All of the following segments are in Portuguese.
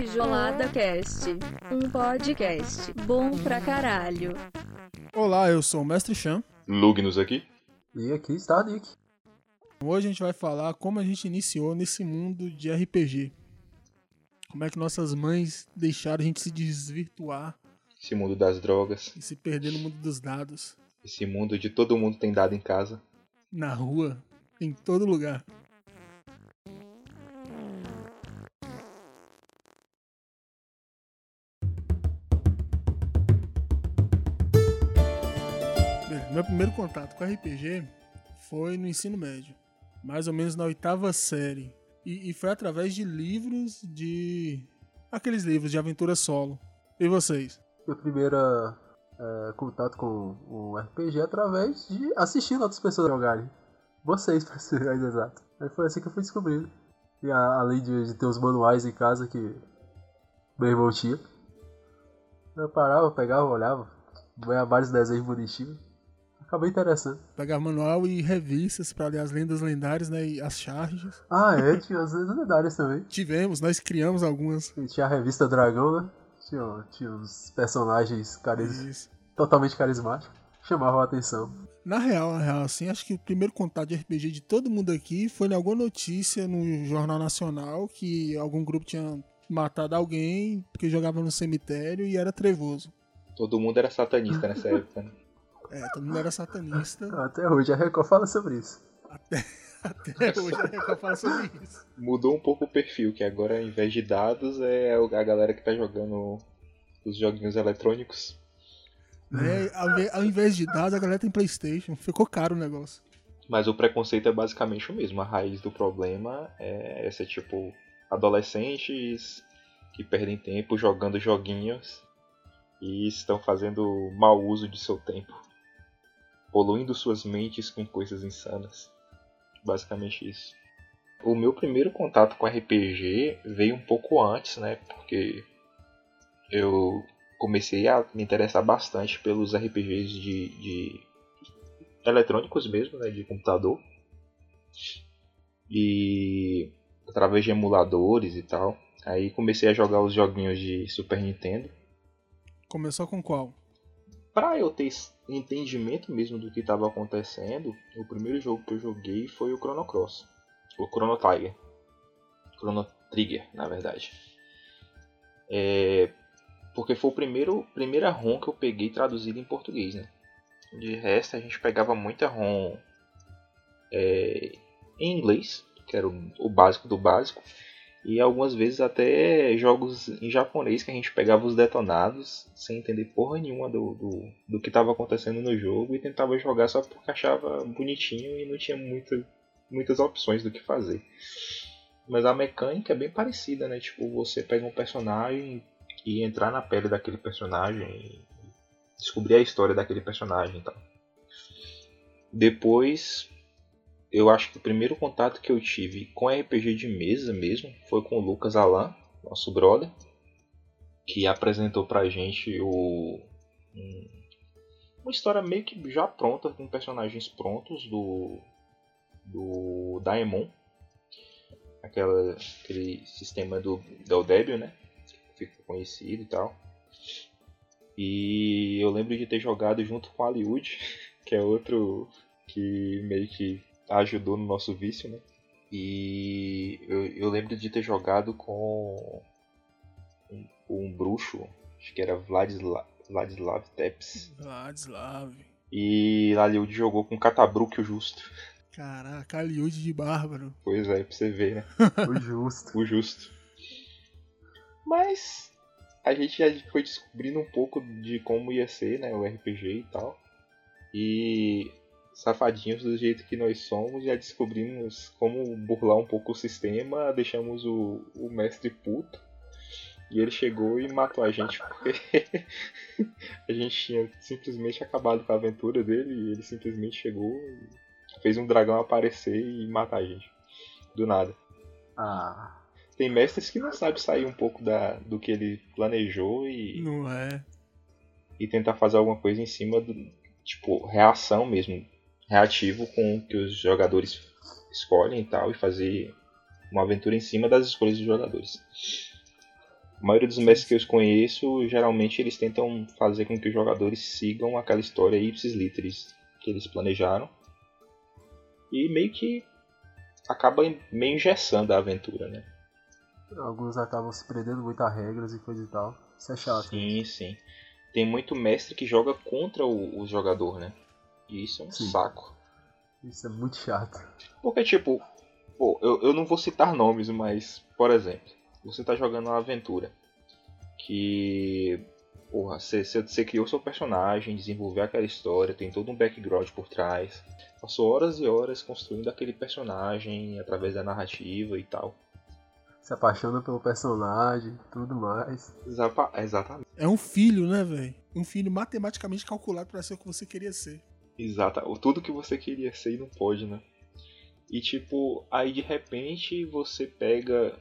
Tijolada Cast, um podcast bom pra caralho. Olá, eu sou o Mestre Chan. Lugnos aqui. E aqui está Nick. Hoje a gente vai falar como a gente iniciou nesse mundo de RPG. Como é que nossas mães deixaram a gente se desvirtuar Esse mundo das drogas. e se perder no mundo dos dados. Esse mundo de todo mundo tem dado em casa. Na rua, em todo lugar. Primeiro contato com RPG foi no ensino médio, mais ou menos na oitava série. E, e foi através de livros de. aqueles livros de aventura solo. E vocês? Meu primeiro é, contato com o RPG é através de assistindo outras pessoas jogarem. Vocês, pra ser mais exato. Aí foi assim que eu fui descobrindo. E a- além de, de ter os manuais em casa que meu irmão tinha. Eu parava, pegava, olhava, via vários desenhos bonitinhos. Acabei interessando. Pegar manual e revistas para ler as lendas lendárias né, e as charges. Ah, é, tinha as lendárias também. Tivemos, nós criamos algumas. E tinha a revista Dragão, né? Tinha, tinha uns personagens caris... Totalmente carismáticos. Chamavam a atenção. Na real, na real, assim, acho que o primeiro contato de RPG de todo mundo aqui foi em alguma notícia no Jornal Nacional que algum grupo tinha matado alguém porque jogava no cemitério e era trevoso. Todo mundo era satanista nessa época, né? É, todo mundo era satanista. Até hoje a Record fala sobre isso. Até, até hoje é que eu falo sobre isso. Mudou um pouco o perfil, que agora ao invés de dados é a galera que tá jogando os joguinhos eletrônicos. Né, ao, ao invés de dados, a galera tem Playstation. Ficou caro o negócio. Mas o preconceito é basicamente o mesmo. A raiz do problema é essa, tipo, adolescentes que perdem tempo jogando joguinhos e estão fazendo mau uso de seu tempo. Poluindo suas mentes com coisas insanas. Basicamente isso. O meu primeiro contato com RPG veio um pouco antes, né? Porque eu comecei a me interessar bastante pelos RPGs de, de eletrônicos mesmo, né, de computador. E através de emuladores e tal. Aí comecei a jogar os joguinhos de Super Nintendo. Começou com qual? Pra eu ter entendimento mesmo do que estava acontecendo, o primeiro jogo que eu joguei foi o Chrono Cross. O Chrono Tiger. Chrono Trigger, na verdade. É, porque foi o primeiro primeira ROM que eu peguei traduzida em português, né? De resto, a gente pegava muita ROM é, em inglês, que era o, o básico do básico, e algumas vezes até jogos em japonês que a gente pegava os detonados sem entender porra nenhuma do, do, do que estava acontecendo no jogo e tentava jogar só porque achava bonitinho e não tinha muita, muitas opções do que fazer. Mas a mecânica é bem parecida, né? Tipo, você pega um personagem e entrar na pele daquele personagem e descobrir a história daquele personagem e tal. Depois, eu acho que o primeiro contato que eu tive com RPG de mesa mesmo foi com o Lucas Alan, nosso brother, que apresentou pra gente o um- uma história meio que já pronta, com personagens prontos do do Daemon, aquela, aquele sistema do Del Débil, né? Fica conhecido e tal. E eu lembro de ter jogado junto com a Aliud, que é outro que meio que ajudou no nosso vício, né? E eu, eu lembro de ter jogado com um, um bruxo, acho que era Vladislav, Vladislav Tepes. Vladislav. E a Aliud jogou com Catabruk o Justo. Caraca, Aliud de Bárbaro. Pois é, pra você ver, né? O justo. o justo. Mas a gente já foi descobrindo um pouco de como ia ser, né, o RPG e tal. E safadinhos do jeito que nós somos, já descobrimos como burlar um pouco o sistema, deixamos o, o mestre puto. E ele chegou e matou a gente porque a gente tinha simplesmente acabado com a aventura dele e ele simplesmente chegou e fez um dragão aparecer e matar a gente. Do nada. Ah, Tem mestres que não sabem sair um pouco da, do que ele planejou e, Não é? e tentar fazer alguma coisa em cima do. Tipo, reação mesmo. Reativo com o que os jogadores escolhem e tal. E fazer uma aventura em cima das escolhas dos jogadores. A maioria dos mestres que eu conheço, geralmente eles tentam fazer com que os jogadores sigam aquela história ipsis literis que eles planejaram. E meio que acaba meio engessando a aventura, né? Alguns acabam se prendendo muito a regras e coisa e tal. Isso é chato. Sim, sim. Tem muito mestre que joga contra o, o jogador, né? E isso é um Sim. saco. Isso é muito chato. Porque, tipo, pô, eu, eu não vou citar nomes, mas, por exemplo, você tá jogando uma aventura que. Porra, você, criou seu personagem, desenvolveu aquela história, tem todo um background por trás. Passou horas e horas construindo aquele personagem através da narrativa e tal. Se apaixona pelo personagem, tudo mais. Exapa- exatamente. É um filho, né, velho? Um filho matematicamente calculado pra ser o que você queria ser. Exata, tudo que você queria ser e não pode, né? E tipo, aí de repente você pega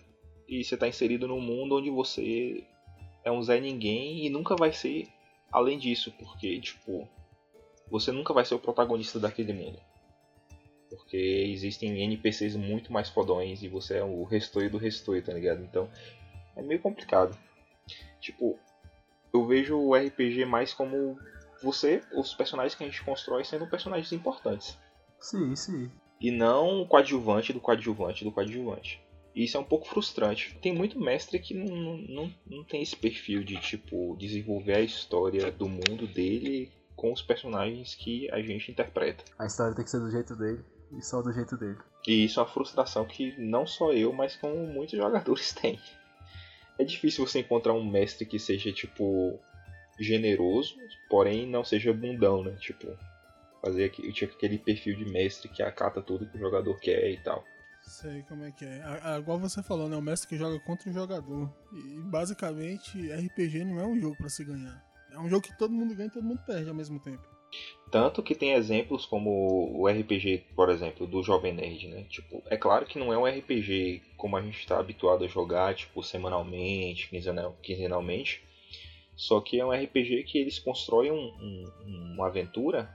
e você tá inserido num mundo onde você é um Zé Ninguém e nunca vai ser além disso, porque tipo, você nunca vai ser o protagonista daquele mundo. Porque existem NPCs muito mais fodões e você é o restoio do restoio, tá ligado? Então é meio complicado. Tipo, eu vejo o RPG mais como você, os personagens que a gente constrói sendo personagens importantes. Sim, sim. E não o coadjuvante do coadjuvante do coadjuvante. E isso é um pouco frustrante. Tem muito mestre que não, não, não, tem esse perfil de tipo desenvolver a história do mundo dele com os personagens que a gente interpreta. A história tem que ser do jeito dele e só do jeito dele. E isso é uma frustração que não só eu, mas como muitos jogadores têm. É difícil você encontrar um mestre que seja, tipo, generoso, porém não seja bundão, né? Tipo, fazer aqui- tipo, aquele perfil de mestre que acata tudo que o jogador quer e tal. Sei como é que é. A- a- igual você falou, né? O mestre que joga contra o jogador. E basicamente, RPG não é um jogo pra se ganhar. É um jogo que todo mundo ganha e todo mundo perde ao mesmo tempo. Tanto que tem exemplos como o RPG, por exemplo, do Jovem Nerd, né? Tipo, é claro que não é um RPG como a gente está habituado a jogar, tipo, semanalmente, quinzenal- quinzenalmente. Só que é um RPG que eles constroem um- um- uma aventura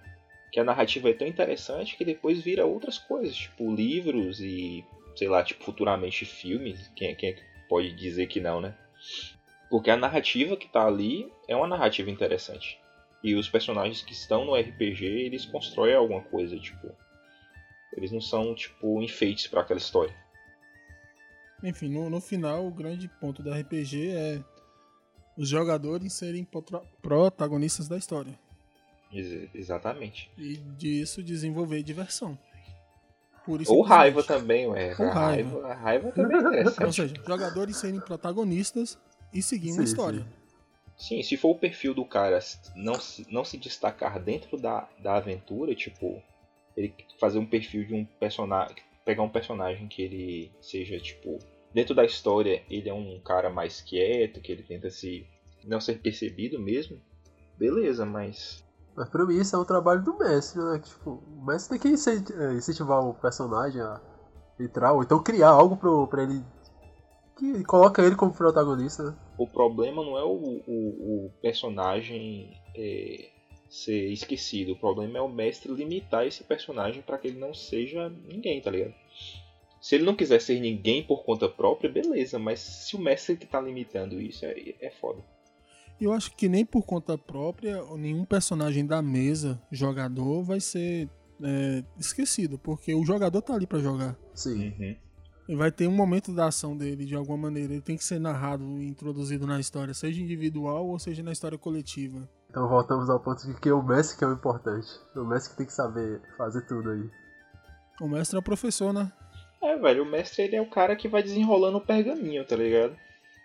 que a narrativa é tão interessante que depois vira outras coisas, tipo livros e, sei lá, tipo, futuramente filmes. Quem, quem é que pode dizer que não, né? Porque a narrativa que tá ali é uma narrativa interessante. E os personagens que estão no RPG, eles constroem alguma coisa, tipo. Eles não são, tipo, enfeites para aquela história. Enfim, no, no final, o grande ponto do RPG é os jogadores serem protagonistas da história. Ex- exatamente. E disso desenvolver diversão. Ou raiva também, ué. Ou a raiva. raiva. A raiva também é Ou interessante. seja, jogadores serem protagonistas e seguindo Sim, a história. sim. Sim, se for o perfil do cara não se, não se destacar dentro da, da aventura, tipo, ele fazer um perfil de um personagem. Pegar um personagem que ele seja, tipo, dentro da história, ele é um cara mais quieto, que ele tenta se. não ser percebido mesmo. Beleza, mas. Mas pra mim isso é um trabalho do mestre, né? Tipo, o mestre tem que eh, incentivar o personagem a entrar, ou então criar algo pro, pra ele. que coloca ele como protagonista, né? O problema não é o, o, o personagem é, ser esquecido. O problema é o mestre limitar esse personagem para que ele não seja ninguém, tá ligado? Se ele não quiser ser ninguém por conta própria, beleza, mas se o mestre que tá limitando isso é, é foda. Eu acho que nem por conta própria, nenhum personagem da mesa, jogador, vai ser é, esquecido, porque o jogador tá ali pra jogar. Sim. Uhum. Ele vai ter um momento da ação dele de alguma maneira. Ele tem que ser narrado e introduzido na história, seja individual ou seja na história coletiva. Então voltamos ao ponto de que é o mestre que é o importante. O mestre que tem que saber fazer tudo aí. O mestre é o professor, né? É, velho, o mestre ele é o cara que vai desenrolando o pergaminho, tá ligado?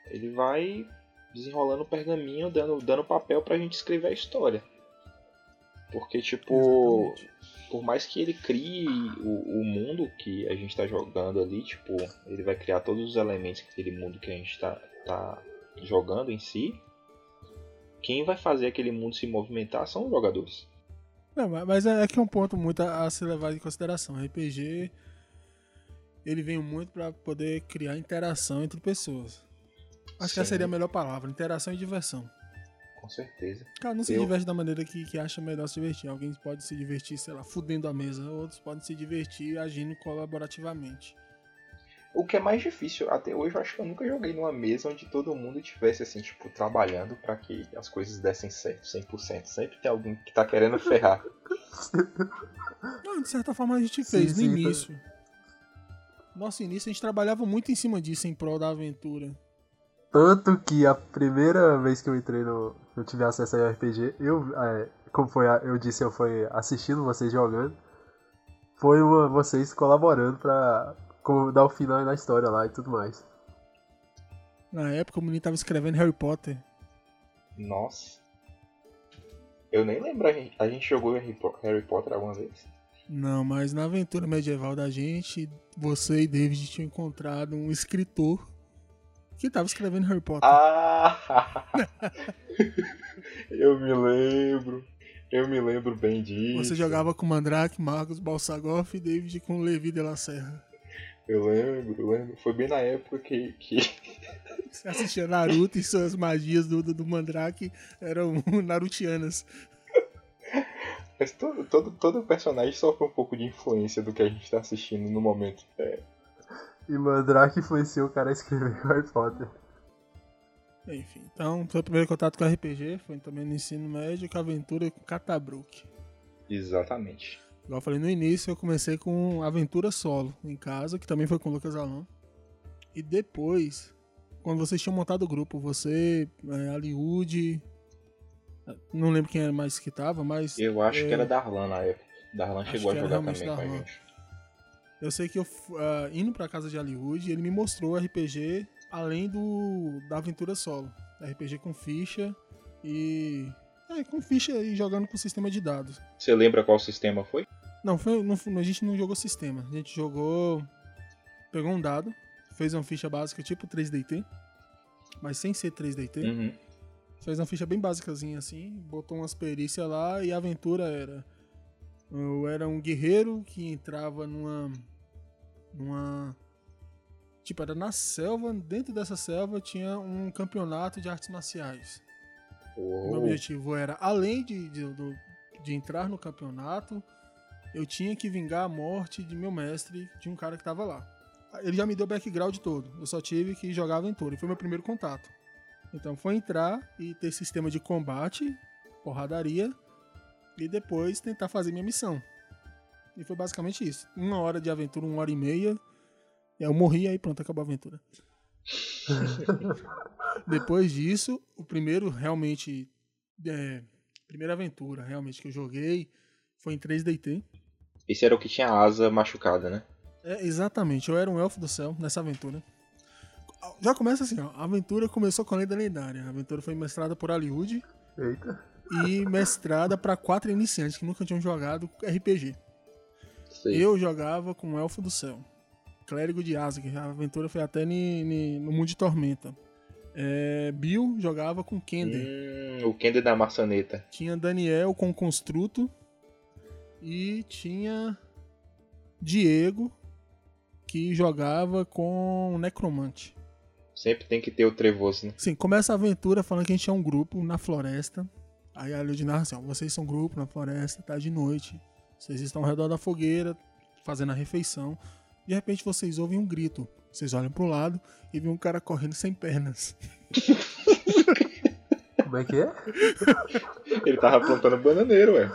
Ele vai desenrolando o pergaminho, dando, dando papel pra gente escrever a história. Porque, tipo, Exatamente. por mais que ele crie o, o mundo que a gente tá jogando ali, tipo, ele vai criar todos os elementos daquele mundo que a gente tá, tá jogando em si. Quem vai fazer aquele mundo se movimentar são os jogadores. Não, mas- é, é que é um ponto muito a, a se levar em consideração. RPG ele vem muito pra poder criar interação entre pessoas. Acho que essa Sim. seria a melhor palavra, interação e diversão. Com certeza. Cara não se Eu- diverte da maneira que, que acha melhor se divertir. Alguém pode se divertir, sei lá, fudendo a mesa, outros podem se divertir agindo colaborativamente. O que é mais difícil, até hoje eu acho que eu nunca joguei numa mesa onde todo mundo tivesse assim, tipo, trabalhando pra que as coisas dessem certo, 100%. Sempre tem alguém que tá querendo ferrar. Não, de certa forma a gente Sim, fez sim, no foi- início. Nosso início a gente trabalhava muito em cima disso em prol da aventura. Tanto que a primeira vez que eu entrei no. Eu tive acesso ao RPG, eu. é, como foi a- eu disse, eu fui assistindo vocês jogando. Foi uma- vocês colaborando pra co- dar o final na história lá e tudo mais. Na época o menino tava escrevendo Harry Potter. Nossa. Eu nem lembro, a gente, a gente jogou Harry Po- Harry Potter alguma vez? Não, mas na aventura medieval da gente, você e David tinham encontrado um escritor que tava escrevendo Harry Potter. Ah! eu me lembro. Eu me lembro bem disso. Você jogava com Mandrake, Marcos, Balsagoff e David com Levi de la Serra. Eu lembro, eu lembro. Foi bem na época que, que Você assistia Naruto e suas magias do, do, do Mandrake eram narutianas. Mas todo, todo, todo personagem sofre um pouco de influência do que a gente tá assistindo no momento. É, E Mandrake influenciou o cara a escrever Harry Potter. Enfim, então, seu primeiro contato com RPG foi também no ensino médio com a aventura com Catabrook. exatamente. Igual eu falei no início, eu comecei com aventura solo em casa, que também foi com o Lucas Alon. E depois, quando vocês tinham montado o grupo, você, é, Aliud, não lembro quem era mais que tava, mas Eu acho É. que era Darlan na época. Darlan chegou a jogar também com a Darlan. gente. eu sei que eu ah, indo pra casa de Aliud, ele me mostrou o RPG além do da aventura solo. RPG com ficha e. É, com ficha e jogando com sistema de dados. Você lembra qual sistema foi? Não, foi, não, a gente não jogou sistema. A gente jogou. Pegou um dado, fez uma ficha básica tipo 3DT, mas sem ser 3DT. Uhum. Fez uma ficha bem básicazinha assim, botou umas perícias lá e a aventura era. Eu era um guerreiro que entrava numa. numa. Tipo, era na selva, dentro dessa selva tinha um campeonato de artes marciais. O meu Uou. objetivo era, além de, de, de entrar no campeonato, eu tinha que vingar a morte de meu mestre, de um cara que tava lá. Ele já me deu o background todo, eu só tive que jogar aventura, e foi meu primeiro contato. Então foi entrar e ter sistema de combate, porradaria, e depois tentar fazer minha missão. E foi basicamente isso. Uma hora de aventura, uma hora e meia. E aí eu morri, aí pronto, acabou a aventura. Depois disso, o primeiro realmente. É, primeira aventura realmente que eu joguei foi em 3DT. Esse era o que tinha a asa machucada, né? É, exatamente, eu era um elfo do céu nessa aventura. Já começa assim, ó. A aventura começou com a lenda lendária. A aventura foi mestrada por Aliud Eita. e mestrada para quatro iniciantes que nunca tinham jogado RPG. Sei. Eu jogava com o Elfo do Céu, Clérigo de Asgard. A aventura foi até ni- ni- no Mundo de Tormenta. É, Bill jogava com Kender. Hum, o Kender da maçaneta. Tinha Daniel com Construto. E tinha Diego, que jogava com Necromante. Sempre tem que ter o trevoso, né? Sim, começa a aventura falando que a gente é um grupo na floresta. Aí a Lud narra assim, ó, vocês são um grupo na floresta, tá de noite. Vocês estão ao redor da fogueira, fazendo a refeição. De repente vocês ouvem um grito. Vocês olham pro lado e vê um cara correndo sem pernas. Como é que é? Ele tava plantando bananeiro, ué.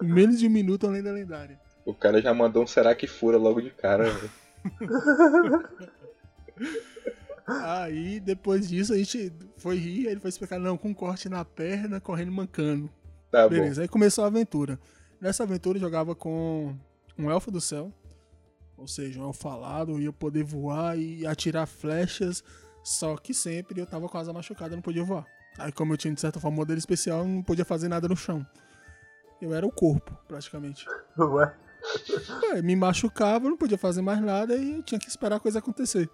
Em menos de um minuto, a lenda lendária. O cara já mandou um será que fura logo de cara, velho. Aí, depois disso, a gente foi rir, aí ele foi explicar, não, com um corte na perna, correndo mancando. Tá Beleza, aí começou a aventura. Nessa aventura eu jogava com um elfo do céu, ou seja, um elfo alado, ia poder voar e atirar flechas, só que sempre eu tava com a asa machucada, não podia voar. Aí como eu tinha de certa forma um modelo especial, eu não podia fazer nada no chão. Eu era o corpo, praticamente. Ué? Ué, me machucava, não podia fazer mais nada e eu tinha que esperar a coisa acontecer.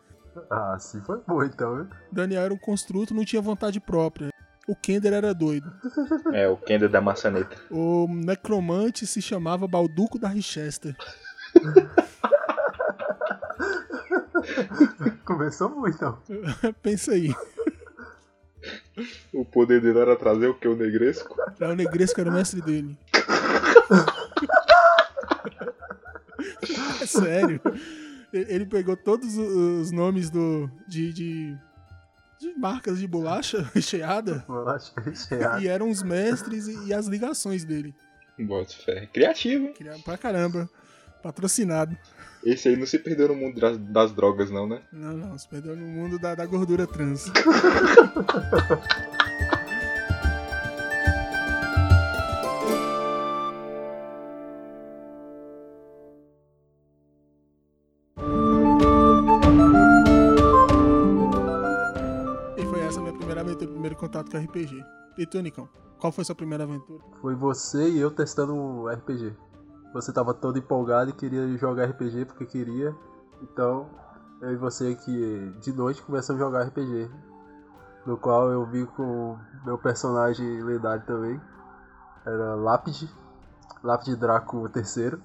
Ah, sim foi bom então, viu? Daniel era um construto, não tinha vontade própria. O Kender era doido. É, o Kender da maçaneta. O necromante se chamava Balduco da Richester. Começou muito então. Pensa aí. O poder dele era trazer o que? O negresco? É o Negresco era o mestre dele. é sério. Ele pegou todos os nomes do de, de, de marcas de bolacha recheada Bolacha recheada. e eram os mestres e, e as ligações dele. Bota fé. Criativo, hein? Queria pra caramba. Patrocinado. Esse aí não se perdeu no mundo das, das drogas, não, né? Não, não, se perdeu no mundo da, da gordura trans. contato com RPG. E tu, Nicão? Qual foi sua primeira aventura? Foi você e eu testando um RPG. Você tava todo empolgado e queria jogar RPG porque queria. Então, eu e você que de noite começamos a jogar RPG. No qual eu vi com meu personagem lendário também. Era Lápide. Lápide Draco III.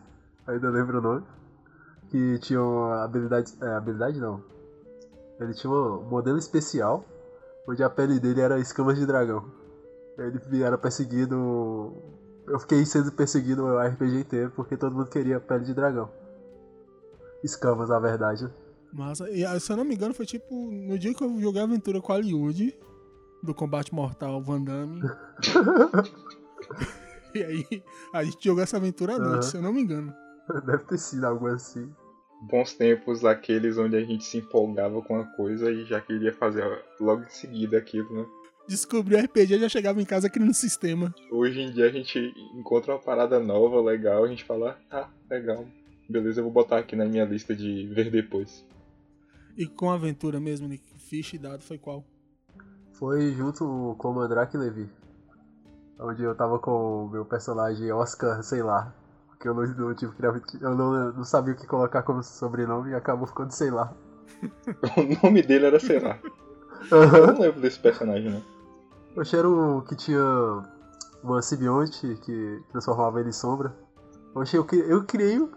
Ainda lembro o nome. Que tinha uma habilidade. É, habilidade não. Ele tinha um modelo especial. Onde a pele dele era escamas de dragão. Ele era perseguido. Eu fiquei sendo perseguido o RPG inteiro porque todo mundo queria pele de dragão. Escamas, na verdade. né? Mas, e, ah, se eu não me engano, foi tipo no dia que eu joguei a aventura com a Liud, do combate mortal Van Damme. e aí, a gente jogou essa aventura à noite, Aham. se eu não me engano. Deve ter sido algo assim. Bons tempos aqueles onde a gente se empolgava com a coisa e já queria fazer logo em seguida aquilo, né? Descobri o RPG, já chegava em casa criando um sistema. Hoje em dia a gente encontra uma parada nova, legal, a gente fala, ah, legal, beleza, eu vou botar aqui na minha lista de ver depois. E com a aventura mesmo, Nick, ficha e dado foi qual? Foi junto com o Mandrake e Levi. Onde eu tava com o meu personagem Oscar, sei lá. Porque eu não, não tive criativo- Eu não, não sabia o que colocar como sobrenome e acabou ficando sei lá. O nome dele era, sei lá, eu não lembro desse personagem, né? Oxe, era o que tinha uma simbionte que transformava ele em sombra. Oxe, eu, cri- eu criei, o-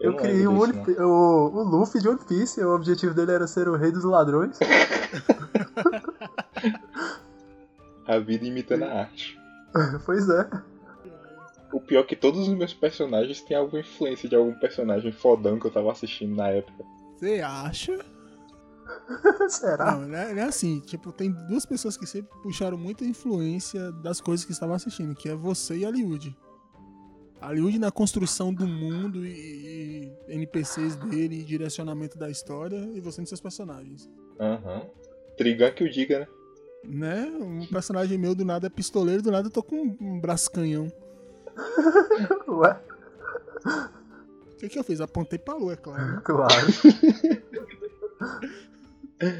eu não criei o, One Pi- o, o Luffy de One Piece. O objetivo dele era ser o rei dos ladrões. A vida imitando a arte. pois é. O pior é que todos os meus personagens têm alguma influência de algum personagem fodão que eu tava assistindo na época. Você acha? Será? Não, não é, é assim. Tipo, tem duas pessoas que sempre puxaram muita influência das coisas que estavam assistindo, que é você e a Liud. A Liud na construção do mundo e, e NPCs dele, e direcionamento da história, e você nos seus personagens. Aham. Trigan que o diga, né? Né? Um personagem meu do nada é pistoleiro, do nada eu tô com um braço canhão. Ué, O que, que eu fiz? Apontei pra lua, é claro. né? claro.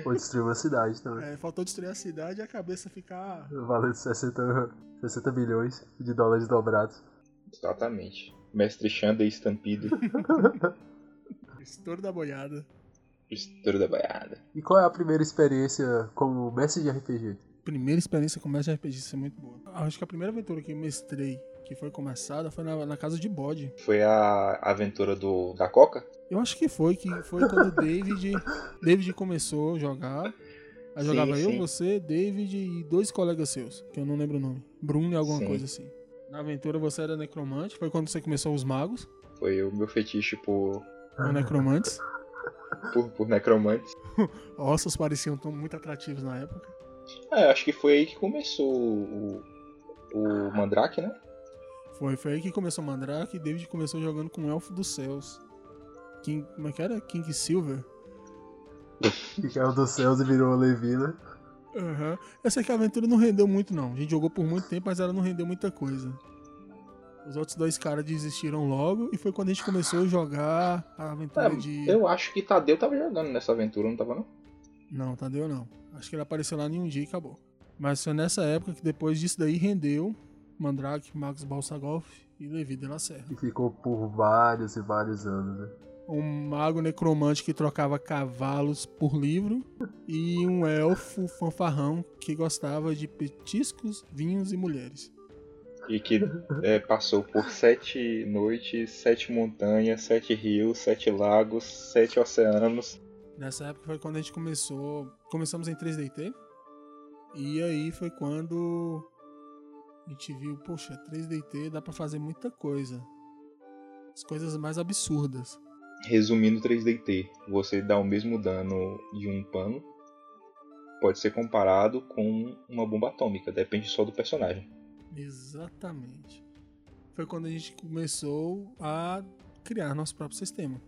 Vou destruir uma cidade também. É, faltou destruir a cidade e a cabeça ficar. Valendo 60, 60 milhões de dólares dobrados. Exatamente. Mestre Xanda e Estampido. Estouro da boiada. Estouro da Baiada. E qual é a primeira experiência como mestre de RPG? Primeira experiência com mestre RPG, isso é muito boa. Acho que a primeira aventura que eu mestrei, que foi começada, foi na, na casa de bode. Foi a aventura do da Coca? Eu acho que foi, que foi quando o David. David começou a jogar. Aí Sim, jogava eu, sim. você, David e dois colegas seus, que eu não lembro o nome. Bruno e alguma Sim. coisa assim. Na aventura você era necromante, foi quando você começou os magos, Foi o meu fetiche por, ou necromantes. por, por necromantes. Ossos pareciam tão muito atrativos na época. É, acho que foi aí que começou o, o Mandrake, né? Foi, foi aí que começou o Mandrake e David começou jogando com o Elfo dos Céus. King, como é que era? King Silver? Que caiu dos céus e virou Levi, né? Aham. Eu sei que a aventura não rendeu muito, não. A gente jogou por muito tempo, mas ela não rendeu muita coisa. Os outros dois caras desistiram logo e foi quando a gente começou a jogar a aventura É, de. Eu acho que Tadeu tava jogando nessa aventura, não tava não? Não, Tadeu não. Acho que ele apareceu lá em um dia e acabou. Mas foi nessa época que depois disso daí rendeu Mandrake, Max Balsagoff e Levi de la Serra. E ficou por vários e vários anos, né? Um mago necromante que trocava cavalos por livro e um elfo fanfarrão que gostava de petiscos, vinhos e mulheres. E que é, passou por sete noites, sete montanhas, sete rios, sete lagos, sete oceanos. Nessa época foi quando a gente começou. Começamos em 3DT. E aí foi quando a gente viu, poxa, 3DT dá pra fazer muita coisa. As coisas mais absurdas. Resumindo 3DT, você dá o mesmo dano de um pano, pode ser comparado com uma bomba atômica, depende só do personagem. Exatamente. Foi quando a gente começou a criar nosso próprio sistema.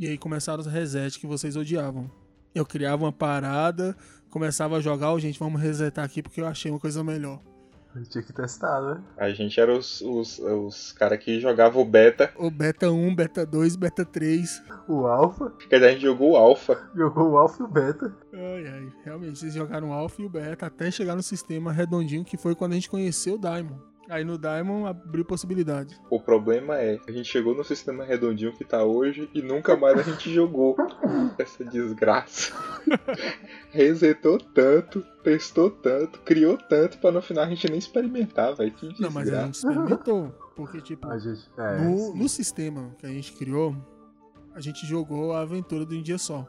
E aí começaram os resets que vocês odiavam. Eu criava uma parada, começava a jogar, oh, gente, vamos resetar aqui porque eu achei uma coisa melhor. A gente tinha que testar, né? A gente era os, os, os caras que jogavam o beta, O beta 1, beta 2, beta 3. O Alpha, quer dizer, a gente jogou o alpha. jogou o Alpha e o Beta. Ai, ai, realmente, vocês jogaram o Alpha e o Beta até chegar no sistema redondinho que foi quando a gente conheceu o Daimon. Aí no Daimon abriu possibilidade. O problema é, a gente chegou no sistema redondinho que tá hoje e nunca mais a gente jogou essa desgraça. Resetou tanto, testou tanto, criou tanto pra no final a gente nem experimentar, velho. Que desgraça. Não, mas a gente experimentou. Porque, tipo, A gente. É. no, no sistema que a gente criou, a gente jogou a aventura de um dia só.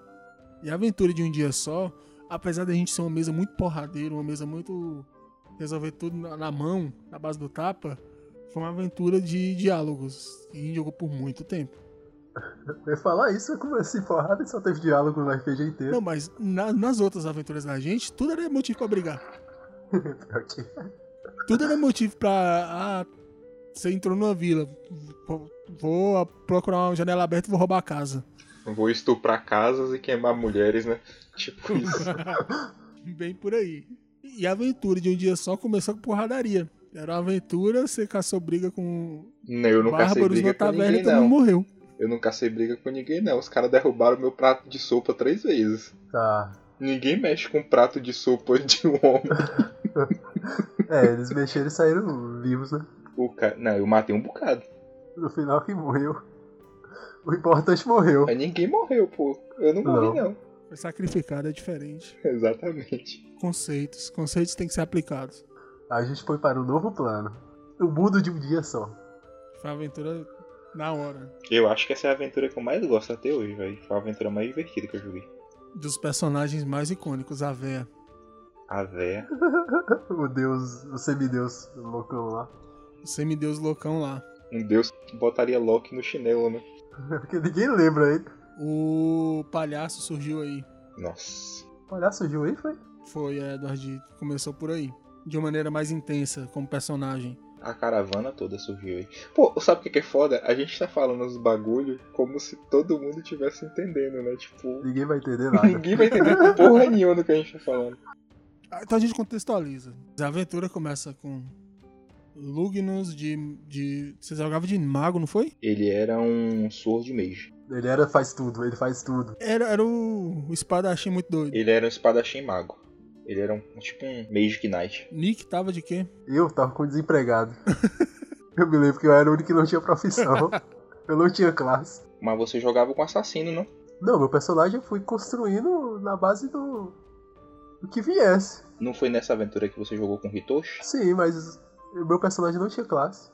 E a aventura de um dia só, apesar da gente ser uma mesa muito porradeira, uma mesa muito. Resolver tudo na, mão, na base do tapa, foi uma aventura de diálogos. E jogou por muito tempo. Eu ia falar isso, eu comecei porrada e só teve diálogo no RPG inteiro. Não, mas na- nas outras aventuras da gente, tudo era motivo pra brigar. Que- Tudo era motivo pra. Ah, você entrou numa vila. Vou- Vou procurar uma janela aberta e vou roubar a casa. Vou estuprar casas e queimar mulheres, né? Tipo isso. Bem por aí. E a aventura de um dia só começou com porradaria. Era uma aventura, você caçou briga com Não, eu nunca sei bárbaros briga na com taverna ninguém, e todo mundo não. morreu. Eu nunca sei briga com ninguém, não. Os caras derrubaram meu prato de sopa três vezes. Tá. Ninguém mexe com prato de sopa de um homem. É, eles mexeram e saíram vivos, né? O ca... Não, eu matei um bocado. No final que morreu. O importante morreu. Mas ninguém morreu, pô. Eu não morri, não. Foi sacrificado, é diferente. Exatamente. Conceitos. Conceitos têm que ser aplicados. A gente foi para um novo plano. O mundo de um dia só. Foi uma aventura na hora. Eu acho que essa é a aventura que eu mais gosto até hoje, velho. Foi a aventura mais divertida que eu joguei. Dos personagens mais icônicos, a véia. A véia. O deus, o semideus loucão lá. O semideus loucão lá. Um deus que botaria Loki no chinelo, né? Porque ninguém lembra ele. O palhaço surgiu aí. Nossa. O palhaço surgiu aí, foi? Foi, é, Edward, começou por aí. De uma maneira mais intensa, como personagem. A caravana toda surgiu aí. Pô, sabe o que que é foda? A gente tá falando os bagulho como se todo mundo tivesse entendendo, né? Tipo, Ninguém vai entender nada. ninguém vai entender porra nenhuma do que a gente tá falando. Ah, Então a gente contextualiza. A aventura começa com Lugnus de, de. Você jogava de mago, não foi? Ele era um sword mage. Ele era faz tudo, ele faz tudo. Era, era o, o espadachim muito doido. Ele era um espadachim mago. Ele era um tipo um Magic Knight. Nick tava de quê? Eu tava com desempregado. eu me lembro que eu era o único que não tinha profissão. eu não tinha classe. Mas você jogava com assassino, não? Não, meu personagem eu fui construindo na base do. do que viesse. Não foi nessa aventura que você jogou com Hitoshi? Sim, mas o meu personagem não tinha classe.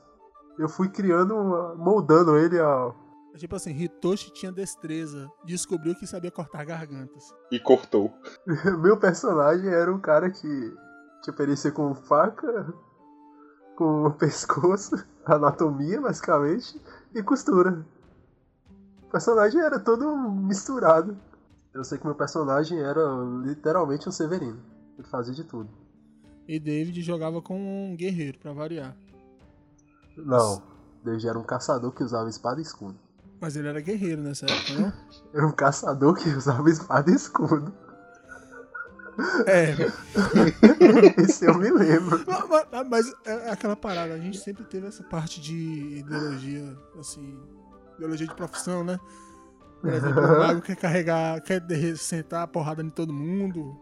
Eu fui criando, moldando ele a. É Tipo assim, Hitoshi tinha destreza. Descobriu que sabia cortar gargantas. E cortou. Meu personagem era um cara que tinha perícia com faca, com pescoço, anatomia, basicamente, e costura. O personagem era todo misturado. Eu sei que meu personagem era literalmente um Severino. Ele fazia de tudo. E David jogava com um guerreiro, pra variar. Não, David era um caçador que usava espada e escudo. Mas ele era guerreiro nessa época, não? Era um caçador que usava espada e escudo. É, Isso eu me lembro. mas, mas- mas é aquela parada, a gente sempre teve essa parte de ideologia, assim, ideologia de profissão, né? Por exemplo, o mago quer carregar, quer sentar a porrada em todo mundo,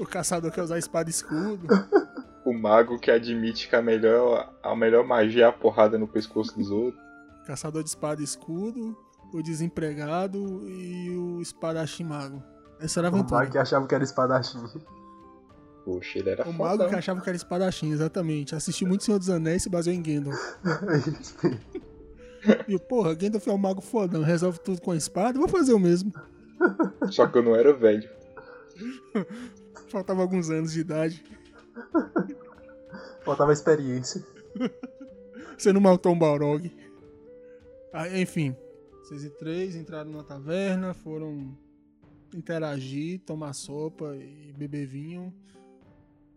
o caçador quer usar espada e escudo. O mago que admite que a melhor, a melhor magia é a porrada no pescoço dos outros. Caçador de espada e escudo, o desempregado e o espadachim mago. Essa era a O aventura. mago que achava que era espadachim. Poxa, ele era O mago que achava que era espadachim, exatamente. Assistiu muito Senhor dos Anéis e se baseou em Gandalf. E o porra, Gandalf é um mago fodão, resolve tudo com a espada, eu vou fazer o mesmo. Só que eu não era velho. Faltava alguns anos de idade. Faltava experiência. Você não matou um Balrog. Ah, enfim, Vocês e três entraram na taverna, foram interagir, tomar sopa e beber vinho.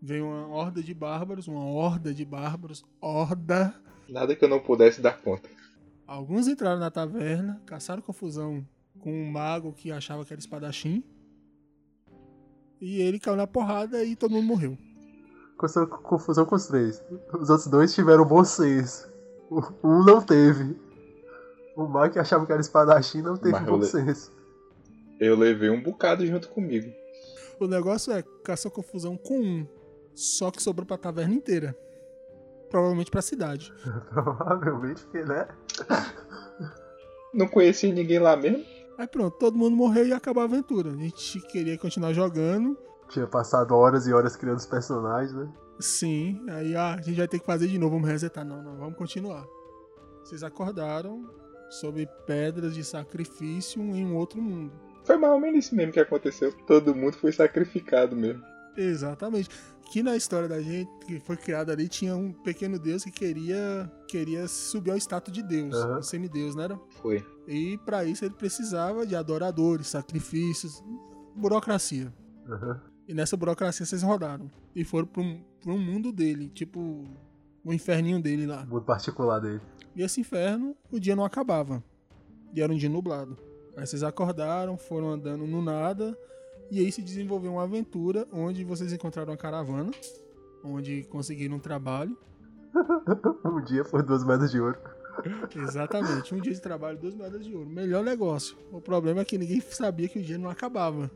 Veio uma horda de bárbaros, uma horda de bárbaros, horda. Nada que eu não pudesse dar conta. Alguns entraram na taverna, caçaram confusão com um mago que achava que era espadachim. E ele caiu na porrada e todo mundo morreu. Confusão com os três. Os outros dois tiveram bom senso. Um não teve. O Mike achava que era espadachim não teve Mas eu bom le- senso. Eu levei um bocado junto comigo. O negócio é caçar confusão com um. Só que sobrou pra taverna inteira. Provavelmente pra cidade. Provavelmente que, né? Não conhecia ninguém lá mesmo. Aí pronto, todo mundo morreu e acabou a aventura. A gente queria continuar jogando. Tinha passado horas e horas criando os personagens, né? Sim, aí ah, a gente vai ter que fazer de novo, vamos resetar. Não, não, vamos continuar. Vocês acordaram sob pedras de sacrifício em um outro mundo. Foi mais ou menos isso mesmo que aconteceu. Todo mundo foi sacrificado mesmo. Exatamente. Que na história da gente, que foi criado ali, tinha um pequeno deus que queria queria subir ao status de deus, Aham. um semideus, né? era? Foi. E pra isso ele precisava de adoradores, sacrifícios, burocracia. Aham. E nessa burocracia vocês rodaram. E foram pra um mundo dele, tipo o inferninho dele lá. O particular dele. E esse inferno, o dia não acabava. E era um dia nublado. Aí vocês acordaram, foram andando no nada. E aí se desenvolveu uma aventura onde vocês encontraram uma caravana. Onde conseguiram um trabalho. Um dia foi duas moedas de ouro. Exatamente, um dia de trabalho, duas moedas de ouro. Melhor negócio. O problema é que ninguém sabia que o dia não acabava.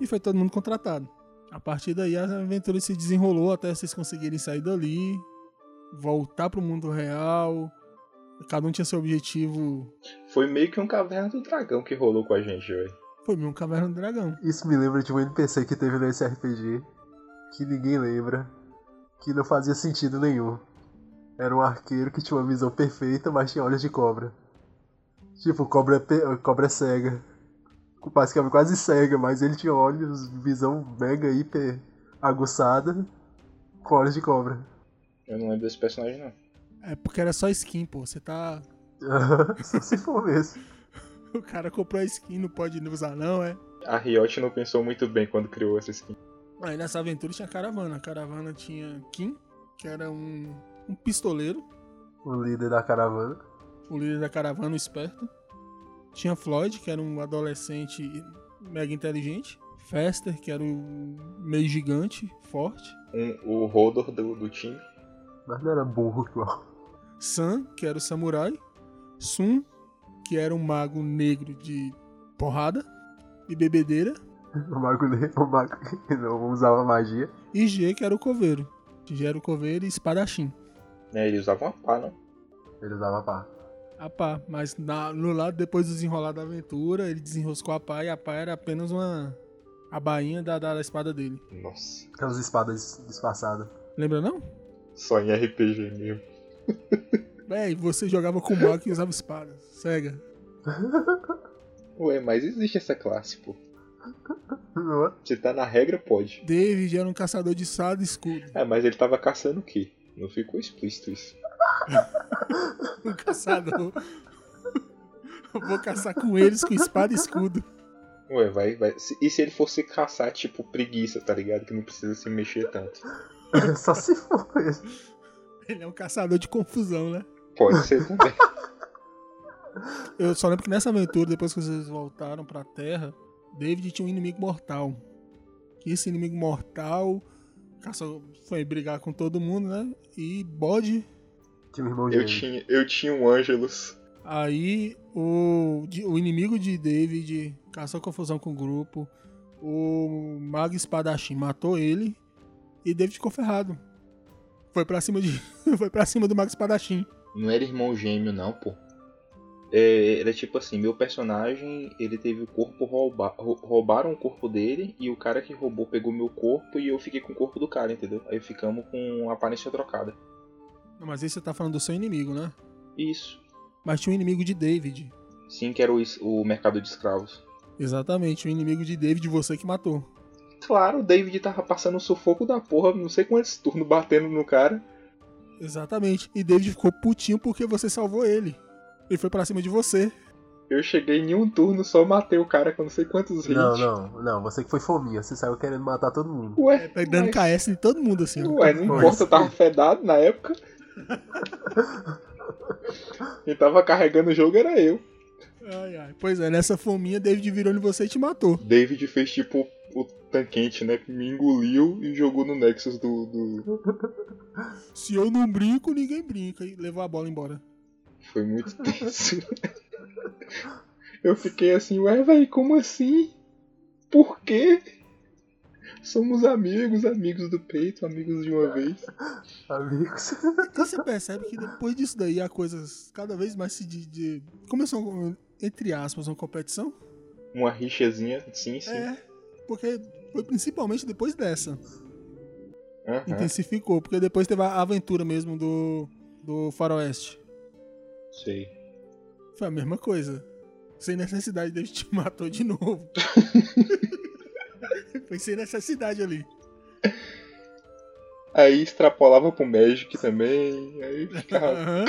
E foi todo mundo contratado. A partir daí a aventura se desenrolou até vocês conseguirem sair dali, voltar pro mundo real. Cada um tinha seu objetivo. Foi meio que um caverna do dragão que rolou com a gente, velho. Foi mesmo Caverna do Dragão. Isso me lembra de um NPC que teve nesse RPG que ninguém lembra, que não fazia sentido nenhum. Era um arqueiro que tinha uma visão perfeita, mas tinha olhos de cobra. Tipo, cobra é, cobra cega. Basicamente quase cega, mas ele tinha olhos, visão mega hiper aguçada, com olhos de cobra. Eu não lembro desse personagem, não. É porque era só skin, pô. Você tá. Só se for mesmo. O cara comprou a skin, não pode usar, não, é? A Riot não pensou muito bem quando criou essa skin. Aí nessa aventura tinha caravana. A caravana tinha Kim, que era um, um pistoleiro. O líder da caravana. o líder da caravana, o esperto. Tinha Floyd, que era um adolescente mega inteligente. Fester, que era um meio gigante, forte. Um, o Rodor do, do time. Mas não era burro igual. Sam, que era o samurai. Sun, que era um mago negro de porrada e bebedeira. O mago dele, o mago que não usava magia. E G, que era o coveiro. G era o coveiro e espadachim. É, ele usava uma pá, não? Ele usava pá. A pá, mas na- no lado, depois do desenrolar da aventura, ele desenroscou a pá e a pá era apenas uma. a bainha da, da espada dele. Nossa. Aquelas espadas disfarçadas. Lembra não? Só em RPG mesmo. Véi, você jogava com mago e usava espada. Cega. Ué, mas existe essa classe, pô. Se tá na regra, pode. David era um caçador de espada e escudo. É, mas ele tava caçando o quê? Não ficou explícito isso. Um caçador. Eu vou caçar com eles com espada e escudo. Ué, vai, vai. E se ele fosse caçar, tipo, preguiça, tá ligado? Que não precisa se mexer tanto. Só se for mesmo. Ele é um caçador de confusão, né? Pode ser também. Eu só lembro que nessa aventura, depois que vocês voltaram pra Terra, David tinha um inimigo mortal. E esse inimigo mortal caçou, foi brigar com todo mundo, né? E bode. Tinha um irmão Eu tinha, eu tinha um Ângelus. Aí o, o inimigo de David caçou confusão com o grupo. O mago espadachim matou ele. E David ficou ferrado. Foi pra cima de. foi pra cima do mago espadachim. Não era irmão gêmeo, não, pô. É, era tipo assim, meu personagem, ele teve o corpo rouba rou- roubaram o corpo dele e o cara que roubou pegou meu corpo e eu fiquei com o corpo do cara, entendeu? Aí ficamos com a aparência trocada. Não, mas aí você tá falando do seu inimigo, né? Isso. Mas tinha um inimigo de David. Sim, que era o, o mercado de escravos. Exatamente, o inimigo de David, você que matou. Claro, o David tava passando o sufoco da porra, não sei quantos turnos batendo no cara. Exatamente. E David ficou putinho porque você salvou ele. Ele foi pra cima de você. Eu cheguei em um turno, só matei o cara com não sei quantos hits. Não, não, não. Você que foi fominha. Você saiu querendo matar todo mundo. Ué, É, dando mas- KS em todo mundo, assim. Ué, não importa, eu tava fedado na época. Quem tava carregando o jogo era eu. Ai, ai. Pois é, nessa fominha, David virou em você e te matou. David fez tipo tanquente, né? Me engoliu e jogou no Nexus do. do... Se eu não brinco, ninguém brinca. E levou a bola embora. Foi muito tenso. Eu fiquei assim, ué, velho, como assim? Por quê? Somos amigos, amigos do peito, amigos de uma vez. Amigos. E você percebe que depois disso daí a coisa cada vez mais se de, de- começou entre aspas uma competição. Uma rixazinha, sim, sim. É, porque foi principalmente depois dessa Aham. intensificou, porque depois teve a aventura mesmo do do Faroeste. Sei. Foi a mesma coisa. Sem necessidade, Deus te matou de novo. Foi sem necessidade ali. Aí extrapolava pro Magic também. Aí ficava. Aham.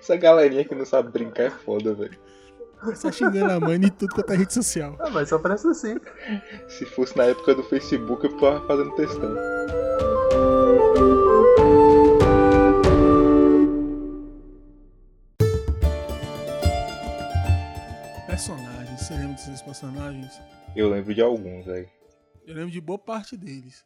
Essa galerinha que não sabe brincar é foda, velho. Só xingando a mãe em tudo quanto é rede social. Ah, mas só parece assim. Se fosse na época do Facebook, eu tava fazendo testão. Personagens, você lembra desses personagens? Eu lembro de alguns, velho. Eu lembro de boa parte deles.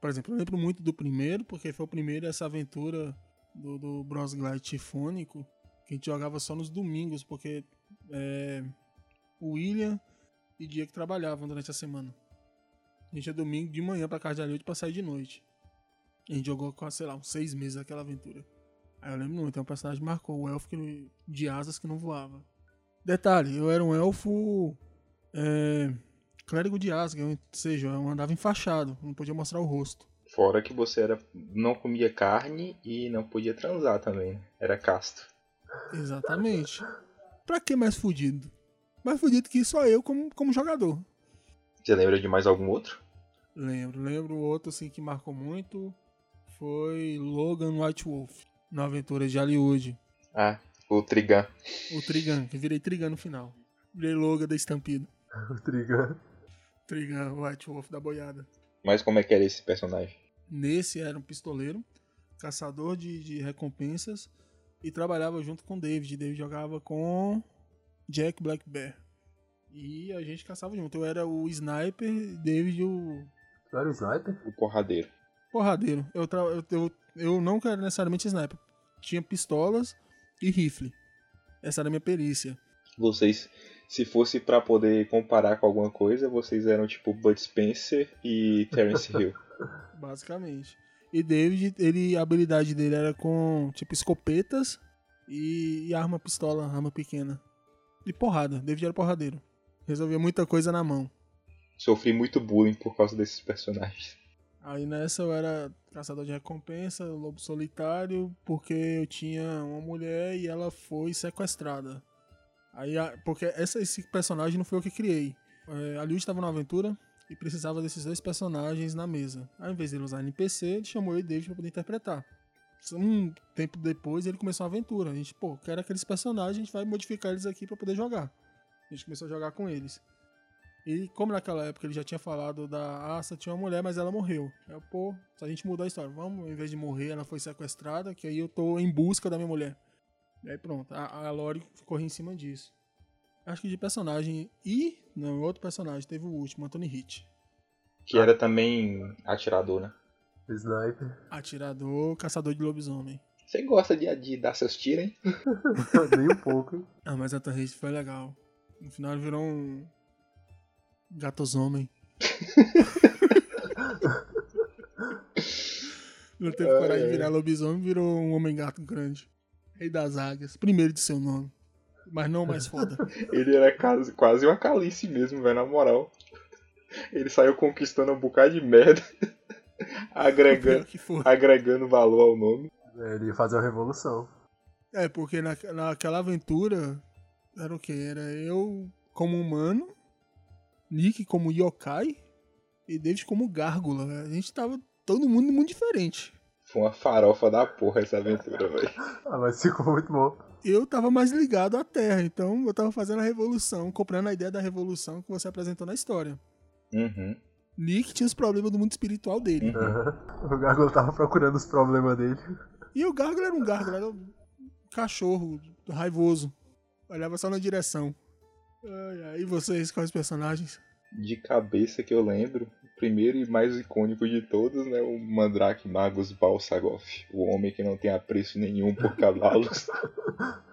Por exemplo, eu lembro muito do primeiro, porque foi o primeiro essa aventura do, do Bros Glide Tifônico, que a gente jogava só nos domingos, porque é, o William e Diego trabalhavam durante a semana. A gente ia domingo de manhã pra casa de Aliute pra sair de noite. A gente jogou quase, sei lá, uns seis meses aquela aventura. Aí eu lembro muito, é um personagem que marcou, o elfo que, de asas que não voava. Detalhe, eu era um elfo é, clérigo de Asgard, ou seja, eu andava enfaixado, não podia mostrar o rosto. Fora que você era não comia carne e não podia transar também. né? Era casto. Exatamente. Pra que mais fudido? Mais fudido que só eu como, como jogador. Você lembra de mais algum outro? Lembro, lembro outro assim que marcou muito foi Logan White Wolf, na aventura de Hollywood. Ah, o Trigan. O Trigan, que virei Trigan no final. Virei Logan da Estampida. O Trigan. Trigan White Wolf da boiada. Mas como é que era esse personagem? Nesse era um pistoleiro, caçador de, de recompensas e trabalhava junto com David. David jogava com Jack Black Bear. E a gente caçava junto. Eu era o sniper, David o Tu era o sniper? O porradeiro. porradeiro. Eu, tra- eu, eu, eu não era necessariamente sniper. Tinha pistolas e rifle. Essa era a minha perícia. Vocês, se fosse pra poder comparar com alguma coisa, vocês eram tipo Bud Spencer e Terence Hill. Basicamente. E David, ele, a habilidade dele era com, tipo, escopetas e, e arma pistola, arma pequena. E porrada. David era porradeiro. Resolvia muita coisa na mão. Sofri muito bullying por causa desses personagens. Aí nessa eu era caçador de recompensa, lobo solitário, porque eu tinha uma mulher e ela foi sequestrada. Aí, porque essa, esse personagem não foi eu que criei. É, a Liu estava na aventura e precisava desses dois personagens na mesa. Ao invés dele usar NPC, ele chamou eu e David pra poder interpretar. Um tempo depois ele começou a aventura. A gente, pô, quero aqueles personagens, a gente vai modificar eles aqui pra poder jogar. A gente começou a jogar com eles. E como naquela época ele já tinha falado da Asa, tinha uma mulher, mas ela morreu. Eu, pô, se a gente mudar a história, vamos, em vez de morrer, ela foi sequestrada, que aí eu tô em busca da minha mulher. E aí pronto, a, a Lori correu em cima disso. Acho que de personagem. E, não, outro personagem, teve o último, Anthony Hit. Que era também atirador, né? Sniper. Atirador, caçador de lobisomem. Você gosta de, de dar seus tiros, hein? Nem um pouco, hein? Ah, mas Anthony Hit foi legal. No final ele virou um. Gatosomem. Não teve Ai, coragem de virar lobisomem, virou um homem gato grande. Rei das águias. Primeiro de seu nome. Mas não mais foda. Ele era quase, quase uma calice mesmo, velho, na moral. Ele saiu conquistando um bocado de merda, agregando, que agregando valor ao nome. Ele ia fazer uma revolução. É, porque na, naquela aventura era o quê? Era eu como humano, Nick como yokai e David como gárgula. A gente tava todo mundo muito diferente. Foi uma farofa da porra essa aventura, velho. Ah, mas ficou muito bom. Eu tava mais ligado à Terra, então eu tava fazendo a revolução, comprando a ideia da revolução que você apresentou na história. Uhum. Nick tinha os problemas do mundo espiritual dele. Uhum. O Gargoyle tava procurando os problemas dele. E o Gargoyle era um Gargoyle, era um cachorro raivoso. Olhava só na direção. Ai, ai, E vocês, quais personagens? De cabeça que eu lembro, primeiro e mais icônico de todos, né? O Mandrake Magus Balsagoth. O homem que não tem apreço nenhum por cavalos.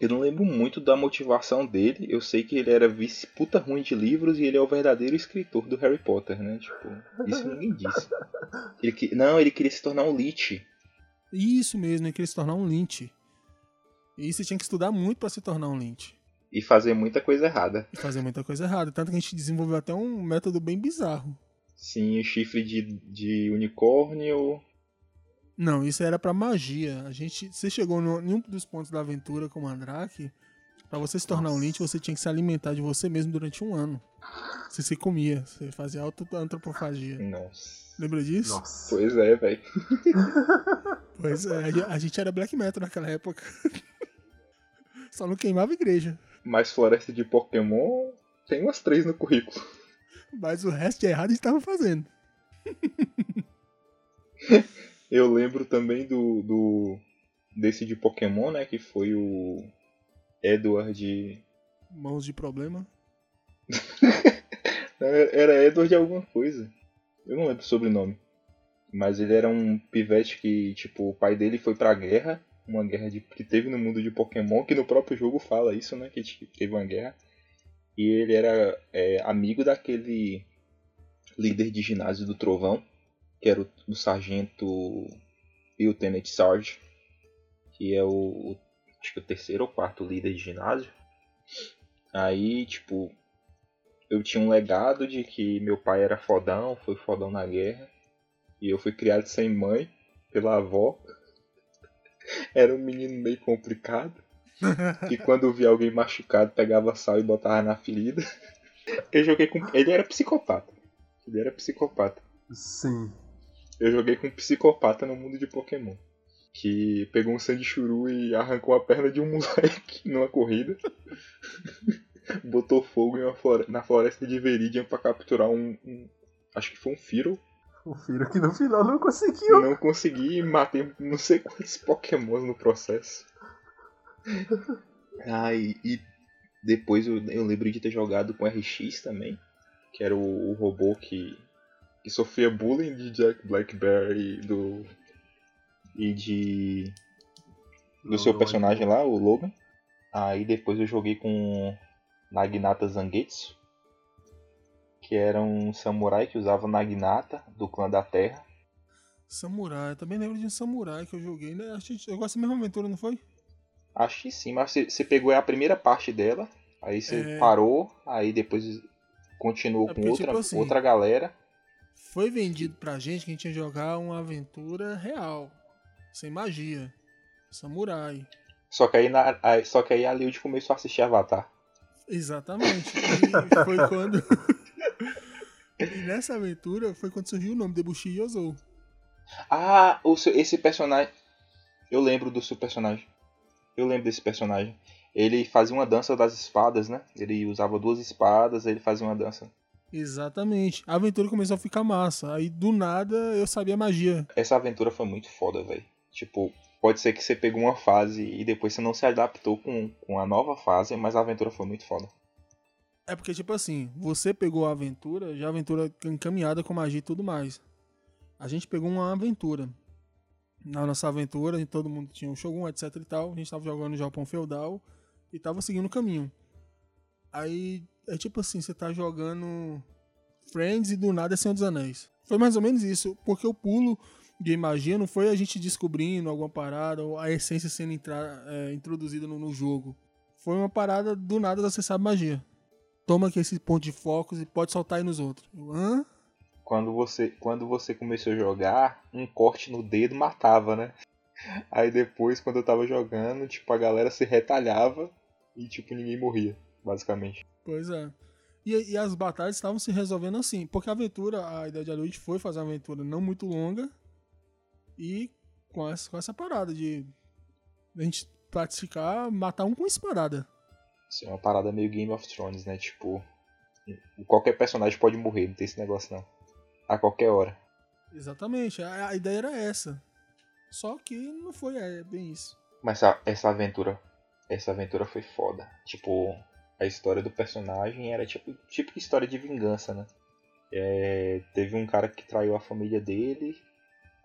Eu não lembro muito da motivação dele. Eu sei que ele era vice puta ruim de livros e ele é o verdadeiro escritor do Harry Potter, né? Tipo, isso ninguém disse. Ele que... Não, ele queria se tornar um Lich. Isso mesmo, ele queria se tornar um Lynch. E você tinha que estudar muito pra se tornar um Lynch. E fazer muita coisa errada. E fazer muita coisa errada. Tanto que a gente desenvolveu até um método bem bizarro. Sim, chifre de, de unicórnio. Não, isso era pra magia. A gente, você chegou no- em um dos pontos da aventura com o Mandrake. Pra você se tornar um Nossa. Lynch, você tinha que se alimentar de você mesmo durante um ano. Você se comia, você fazia autoantropofagia. Nossa. Lembra disso? Nossa. Pois é, velho. Pois é, a gente era black metal naquela época. Só não queimava igreja. Mas floresta de Pokémon tem umas três no currículo. Mas o resto de errado a gente tava fazendo. Eu lembro também do, do desse de Pokémon, né? Que foi o Edward. Mãos de problema. Era Edward alguma coisa. Eu não lembro o sobrenome. Mas ele era um pivete que, tipo, o pai dele foi pra guerra. Uma guerra de, que teve no mundo de Pokémon, que no próprio jogo fala isso, né? Que teve uma guerra. E ele era é, amigo daquele líder de ginásio do Trovão, que era o, o sargento Lieutenant Sarge, que é o, o- acho que o terceiro ou quarto líder de ginásio. Aí, tipo, eu tinha um legado de que meu pai era fodão, foi fodão na guerra. E eu fui criado sem mãe, pela avó. Era um menino meio complicado. E quando via alguém machucado, pegava sal e botava na ferida. Eu joguei com. Ele era psicopata. Ele era psicopata. Sim. Eu joguei com um psicopata no mundo de Pokémon. Que pegou um Sandshuru e arrancou a perna de um moleque numa corrida. Botou fogo flore- na floresta de Viridian pra capturar um, um- Acho que foi um Firo. O Firo que no final não conseguiu. Não consegui e matei não sei quantos Pokémons no processo. Ah, e, e depois eu, eu lembro de ter jogado com RX também. Que era o, o robô que, que sofria bullying de Jack Blackberry do. E de. Do Não, seu personagem lá, o Logan. Aí depois eu joguei com Naginata Zangetsu. Que era um samurai que usava Naginata do clã da Terra. Samurai, eu também lembro de um samurai que eu joguei, né? Eu gosto da mesma aventura, não foi? Acho que sim, mas você, pegou a primeira parte dela, aí você É. parou, aí depois continuou É com outra, tipo assim, outra galera. Foi vendido pra gente que a gente ia jogar uma aventura real, sem magia. Samurai. Só que aí, na, só que aí a Lild começou a assistir Avatar. Exatamente. E foi quando. e nessa aventura foi quando surgiu o nome Debushi Yozou. Ah, o seu- esse personagem. Eu lembro do seu personagem. Eu lembro desse personagem. Ele fazia uma dança das espadas, né? Ele usava duas espadas, aí ele fazia uma dança. Exatamente. A aventura começou a ficar massa. Aí do nada eu sabia magia. Essa aventura foi muito foda, velho. Tipo, pode ser que você pegou uma fase e depois você não se adaptou com, com a nova fase, mas a aventura foi muito foda. É porque, tipo assim, você pegou a aventura, já a aventura encaminhada com magia e tudo mais. A gente pegou uma aventura. Na nossa aventura, todo mundo tinha um Shogun, etc e tal. A gente tava jogando no Japão feudal e tava seguindo o caminho. Aí, é tipo assim, você tá jogando Friends e do nada é Senhor dos Anéis. Foi mais ou menos isso, porque o pulo de magia não foi a gente descobrindo alguma parada ou a essência sendo entra- é, introduzida no, no jogo. Foi uma parada do nada você sabe magia. Toma aqui esse ponto de foco e pode soltar aí nos outros. Hã? Quando você, quando você começou a jogar, um corte no dedo matava, né? Aí depois, quando eu tava jogando, tipo, a galera se retalhava e, tipo, ninguém morria, basicamente. Pois é. E, e as batalhas estavam se resolvendo assim, porque a aventura, a ideia de Aluid foi fazer uma aventura não muito longa e com essa, com essa parada de a gente praticar, matar um com espadada. Isso é uma parada meio Game of Thrones, né? Tipo, qualquer personagem pode morrer, não tem esse negócio não. A qualquer hora. Exatamente, a, a ideia era essa. Só que não foi é, bem isso. Mas essa, essa aventura, essa aventura foi foda. Tipo, a história do personagem era tipo, tipo história de vingança, né? É, teve um cara que traiu a família dele,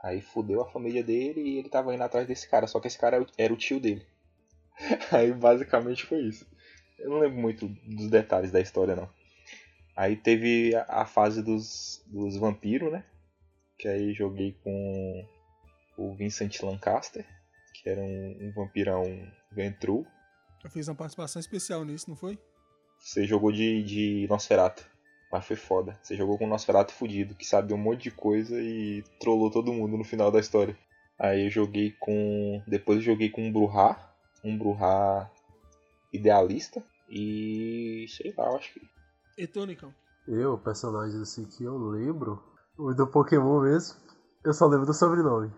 aí fudeu a família dele e ele tava indo atrás desse cara, só que esse cara era o tio dele. Aí basicamente foi isso. Eu não lembro muito dos detalhes da história não. Aí teve a, fase dos, dos vampiros, né? Que aí joguei com o Vincent Lancaster, que era um, um vampirão Ventru. Eu fiz uma participação especial nisso, não foi? Você jogou de, de Nosferatu. Mas foi foda. Você jogou com o Nosferatu fudido, que sabia um monte de coisa e trollou todo mundo no final da história. Aí eu joguei com. Depois eu joguei com um Bruhá. Um Bruhá idealista. E. sei lá, eu acho que. E Tonicão? Eu, personagens assim que eu lembro. O do Pokémon mesmo. Eu só lembro do sobrenome.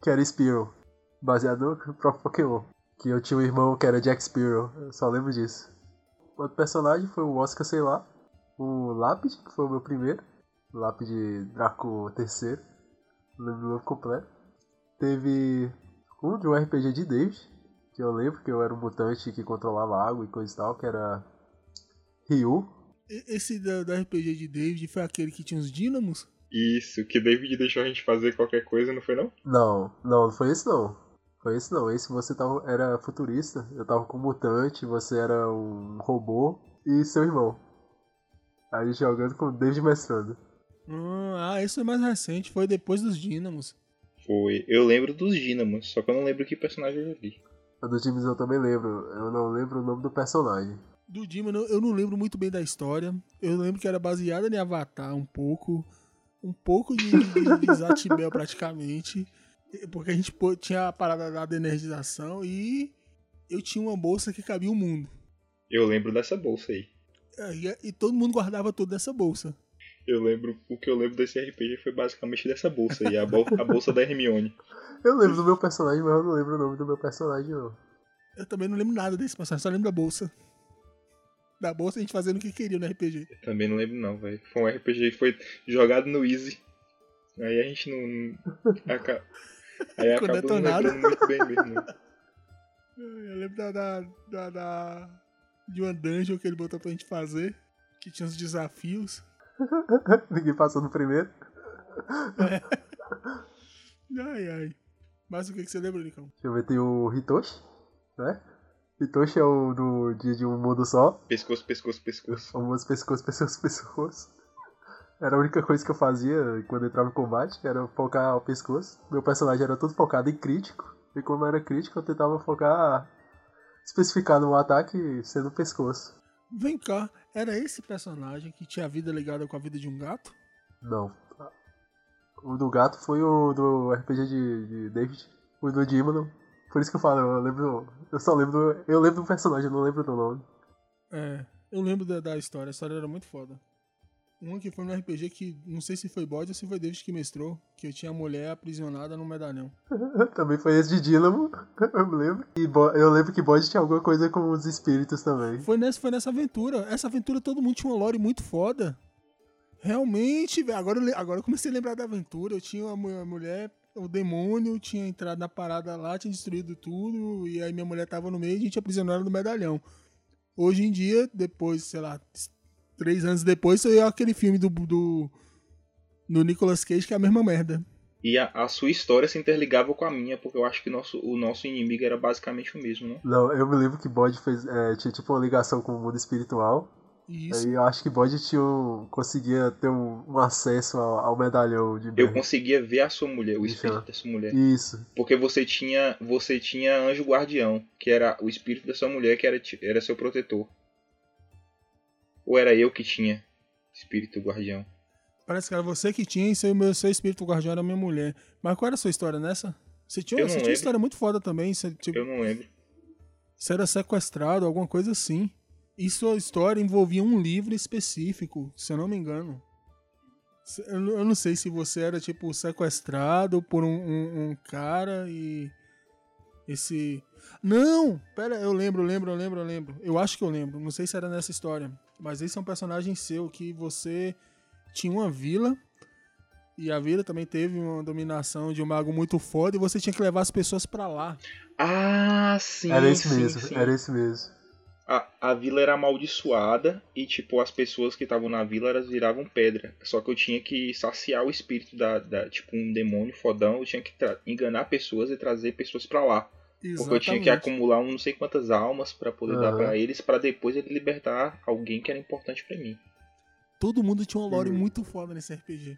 Que era Spearow. Baseado no próprio Pokémon. Que eu tinha um irmão que era Jack Spearow. Eu só lembro disso. Outro personagem foi o Oscar, sei lá. O Lápide, que foi o meu primeiro. Lápide Draco. Não lembro o nome completo. Teve um de um RPG de David. Que eu lembro que eu era um mutante que controlava água e coisa e tal. Que era Ryu. Esse da, da RPG de David foi aquele que tinha os dínamos? Isso, que David deixou a gente fazer qualquer coisa, não foi não? Não, não, não foi esse não. Foi esse não. Esse você tava, era futurista. Eu tava com um mutante, você era um robô e seu irmão. Aí jogando com o David mestrando. Ah, esse é mais recente, foi depois dos dínamos. Foi. Eu lembro dos dínamos, só que eu não lembro que personagem eu joguei. A do James eu também lembro. Eu não lembro o nome do personagem. Do Dínamo eu não lembro muito bem da história. Eu lembro que era baseada em Avatar um pouco. Um pouco de, de, de Zatibel praticamente. Porque a gente tinha a parada da energização e eu tinha uma bolsa que cabia o mundo. Eu lembro dessa bolsa aí. E, e todo mundo guardava tudo dessa bolsa. Eu lembro, o que eu lembro desse RPG foi basicamente dessa bolsa aí, a, bol a bolsa da Hermione. Eu lembro do meu personagem, mas eu não lembro o nome do meu personagem, não. Eu também não lembro nada desse personagem, só lembro da bolsa. Da bolsa a gente fazendo o que queria no RPG. Eu também não lembro não, velho. Foi um RPG que foi jogado no Easy. Aí a gente não. Aca... Aí acabou detonado. não muito bem mesmo. Não. Eu lembro da, da, da, da, de uma dungeon que ele botou pra gente fazer. Que tinha uns desafios. Ninguém passou no primeiro. É. Ai, ai. Mas o que, que você lembra, Nicão? Deixa eu ver, tem o Hitoshi, né? Hitoshi é o do dia de um mundo só. Pescoço, pescoço, pescoço. O famoso pescoço, pescoço, pescoço. Era a única coisa que eu fazia quando entrava em combate, era focar o pescoço. Meu personagem era todo focado em crítico. E como era crítico, eu tentava focar especificar no ataque sendo o pescoço. Vem cá, era esse personagem que tinha a vida ligada com a vida de um gato? Não. O do gato foi o do RPG de, de David. O do Dimano. Por isso que eu falo, eu lembro. Eu só lembro. Eu lembro do personagem, eu não lembro do nome. É, eu lembro da, da história, a história era muito foda. Um que foi no RPG que não sei se foi Bode ou se foi David que mestrou, que eu tinha a mulher aprisionada no medalhão. também foi esse de Dínamo, eu lembro. E eu lembro que Bode tinha alguma coisa com os espíritos também. Foi nessa, foi nessa aventura. Essa aventura todo mundo tinha uma lore muito foda. Realmente, velho. Agora, eu, agora eu comecei a lembrar da aventura. Eu tinha uma mulher, o demônio tinha entrado na parada lá, tinha destruído tudo. E aí minha mulher tava no meio e a gente aprisionou ela no medalhão. Hoje em dia, depois, sei lá, três anos depois, saiu aquele filme do, do, do Nicolas Cage que é a mesma merda. E a, a, sua história se interligava com a minha, porque eu acho que nosso, o nosso inimigo era basicamente o mesmo, né? Não, eu me lembro que Bode fez, é, tinha tipo uma ligação com o mundo espiritual. Isso. Aí eu acho que um, conseguia ter um, um acesso ao, ao, medalhão de Eu conseguia ver a sua mulher, o espírito da sua mulher. Isso. Porque você tinha, você tinha anjo guardião, que era o espírito da sua mulher, que era, era seu protetor. Ou era eu que tinha espírito guardião? Parece que era você que tinha e seu, meu, seu espírito guardião era minha mulher. Mas qual era a sua história nessa? Você tinha, você tinha uma história muito foda também. Você, tipo, eu não lembro. Você era sequestrado, alguma coisa assim. E sua história envolvia um livro específico, se eu não me engano. Eu não sei se você era, tipo, sequestrado por um, um, um cara e. Esse. Não! Pera, eu lembro, eu lembro, eu lembro, eu lembro. Eu acho que eu lembro. Não sei se era nessa história. Mas esse é um personagem seu que você tinha uma vila. E a vila também teve uma dominação de um mago muito foda e você tinha que levar as pessoas pra lá. Ah, sim. era esse sim, mesmo, sim. era esse mesmo. A, a vila era amaldiçoada e, tipo, as pessoas que estavam na vila elas viravam pedra. Só que eu tinha que saciar o espírito da, da tipo, um demônio fodão. Eu tinha que enganar pessoas e trazer pessoas pra lá. Porque eu tinha que acumular um não sei quantas almas pra poder dar Aham. pra eles, pra depois ele libertar alguém que era importante pra mim. Todo mundo tinha uma lore Hum. muito foda nesse RPG.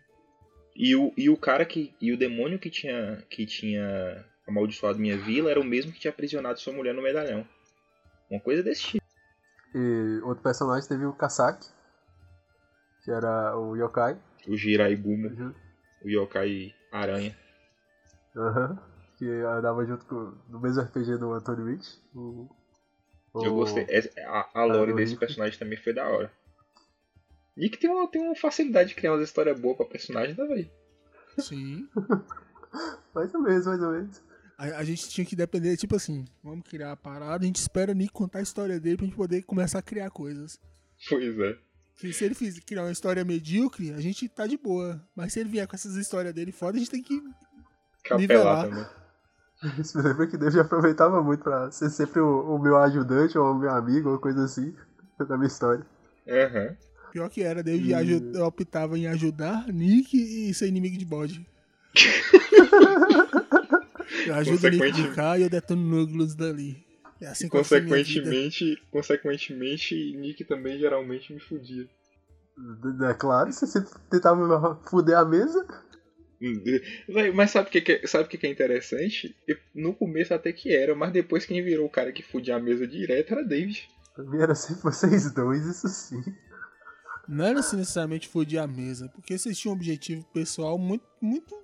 E o, e o cara que. E o demônio que tinha. que tinha amaldiçoado minha vila era o mesmo que tinha aprisionado sua mulher no medalhão. Uma coisa desse tipo. E outro personagem teve o Kasaki, que era o Yokai. O Jirai Gumo, Uhum. o Yokai Aranha. Aham. Que andava junto com. no mesmo RPG do Anthony Rich. O, Eu o- gostei. Essa- A, a lore desse personagem também foi da hora. Nick tem uma, tem uma facilidade de criar umas histórias boas pra personagem, né, velho? Sim. Mais ou menos, mais ou menos. A, a gente tinha que depender, tipo assim, vamos criar a parada, a gente espera o Nick contar a história dele pra gente poder começar a criar coisas. Pois é. Que se ele fiz, criar uma história medíocre, a gente tá de boa. Mas se ele vier com essas histórias dele foda, a gente tem que. Capelar Nivelar. também. Isso me lembra que Deus já aproveitava muito pra ser sempre o, o meu ajudante ou o meu amigo ou coisa assim da minha história. Aham. Pior que era, Hum. aju- optava em ajudar Nick e ser inimigo de bode. eu ajudo Consequentemente- cá e eu detono núcleos dali. É assim. Consequentemente, consequentemente, Nick também geralmente me fudia. É claro, você sempre tentava fuder a mesa. Mas sabe o que, que é- sabe o que, que é interessante? Eu- no começo até que era, mas depois quem virou o cara que fudia a mesa direto era David. Mim era sempre vocês dois, isso sim. Não era assim necessariamente foder a mesa, porque vocês tinham um objetivo pessoal muito, muito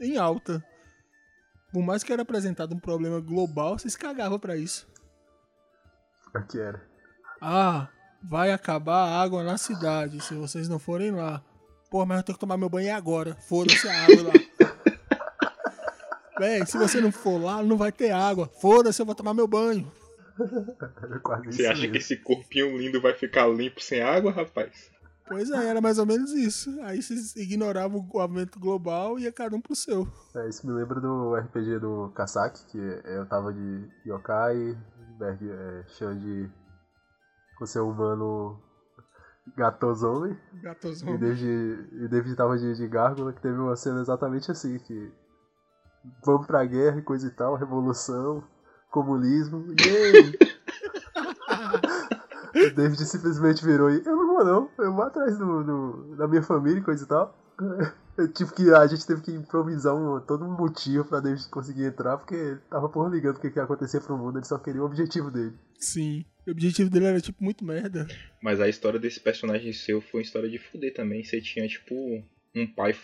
em alta. Por mais que era apresentado um problema global, vocês cagavam pra isso. Pior que era. Ah, vai acabar a água na cidade se vocês não forem lá. Pô, mas eu tenho que tomar meu banho agora. Foda-se a água lá. Véi, se você não for lá, não vai ter água. Foda-se, eu vou tomar meu banho. Quase Você acha que mesmo. esse corpinho lindo vai ficar limpo sem água, rapaz? Pois é, era mais ou menos isso. Aí vocês ignoravam o aumento global e ia cada um pro seu. É, isso me lembra do RPG do Kasaki, que eu tava de Yokai, Berg, é, Xande com seu humano gatosome, e Gatozão. David, e David tava de, de Gárgula, que teve uma cena exatamente assim, que vamos pra guerra e coisa e tal, revolução, comunismo, yay! o David simplesmente virou e eu não vou não, eu vou atrás do, do- da minha família e coisa e tal. Eu tive que, a gente teve que improvisar um, todo um motivo pra David conseguir entrar, porque ele tava por ligando o que, que ia acontecer pro mundo, ele só queria o objetivo dele. Sim. O objetivo dele era tipo muito merda. Mas a história desse personagem seu foi uma história de fuder também. Você tinha, tipo, um pai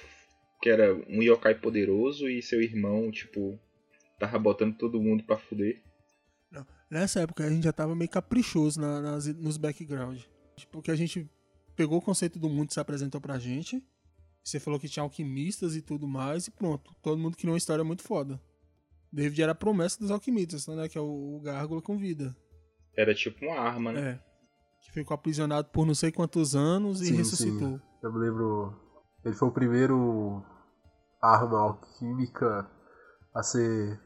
que era um yokai poderoso e seu irmão, tipo, tava botando todo mundo pra fuder. Nessa época a gente já tava meio caprichoso na- nas- nos background. Porque a gente pegou o conceito do mundo e se apresentou pra gente. Você falou que tinha alquimistas e tudo mais, e pronto. Todo mundo criou uma história muito foda. David era a promessa dos alquimistas, né? Que é o, o gárgula com vida. Era tipo uma arma, né? É. Que ficou aprisionado por não sei quantos anos e Sim, ressuscitou. Eu me lembro. Ele foi o primeiro arma alquímica a ser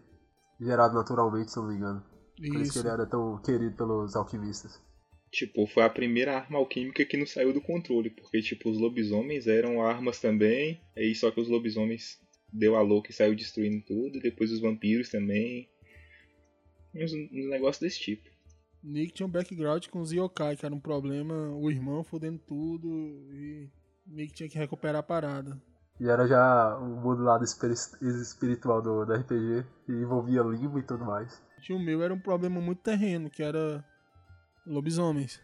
gerado naturalmente, se eu não me engano. Por isso que ele era tão querido pelos alquimistas. Tipo, foi a primeira arma alquímica que não saiu do controle. Porque, tipo, os lobisomens eram armas também. Aí só que os lobisomens deu a louca e saiu destruindo tudo. E depois os vampiros também. Uns, uns negócios desse tipo. Nick tinha um background com os yokai, que era um problema, o irmão fodendo tudo, e Nick tinha que recuperar a parada. E era já um mundo lado espiri- espiritual do, do RPG, que envolvia limbo e tudo mais. E o meu era um problema muito terreno, que era lobisomens.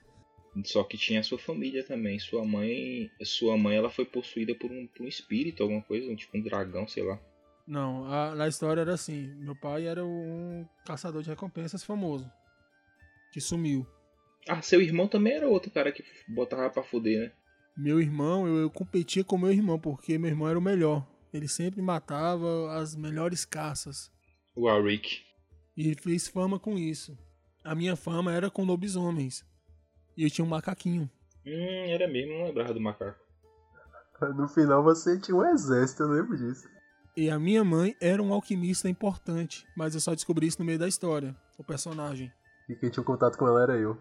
Só que tinha a sua família também. Sua mãe. Sua mãe ela foi possuída por um, por um espírito, alguma coisa, tipo um dragão, sei lá. Não, a, na história era assim, meu pai era um caçador de recompensas famoso, que sumiu. Ah, seu irmão também era outro cara que botava pra fuder, né? Meu irmão, eu, eu competia com meu irmão, porque meu irmão era o melhor. Ele sempre matava as melhores caças. O Arik. E ele fez fama com isso. A minha fama era com lobisomens. E eu tinha um macaquinho. Hum, era mesmo, não lembrava do macaco. No final você tinha um exército, eu lembro disso. E a minha mãe era um alquimista importante, mas eu só descobri isso no meio da história, o personagem. E quem tinha contato com ela era eu.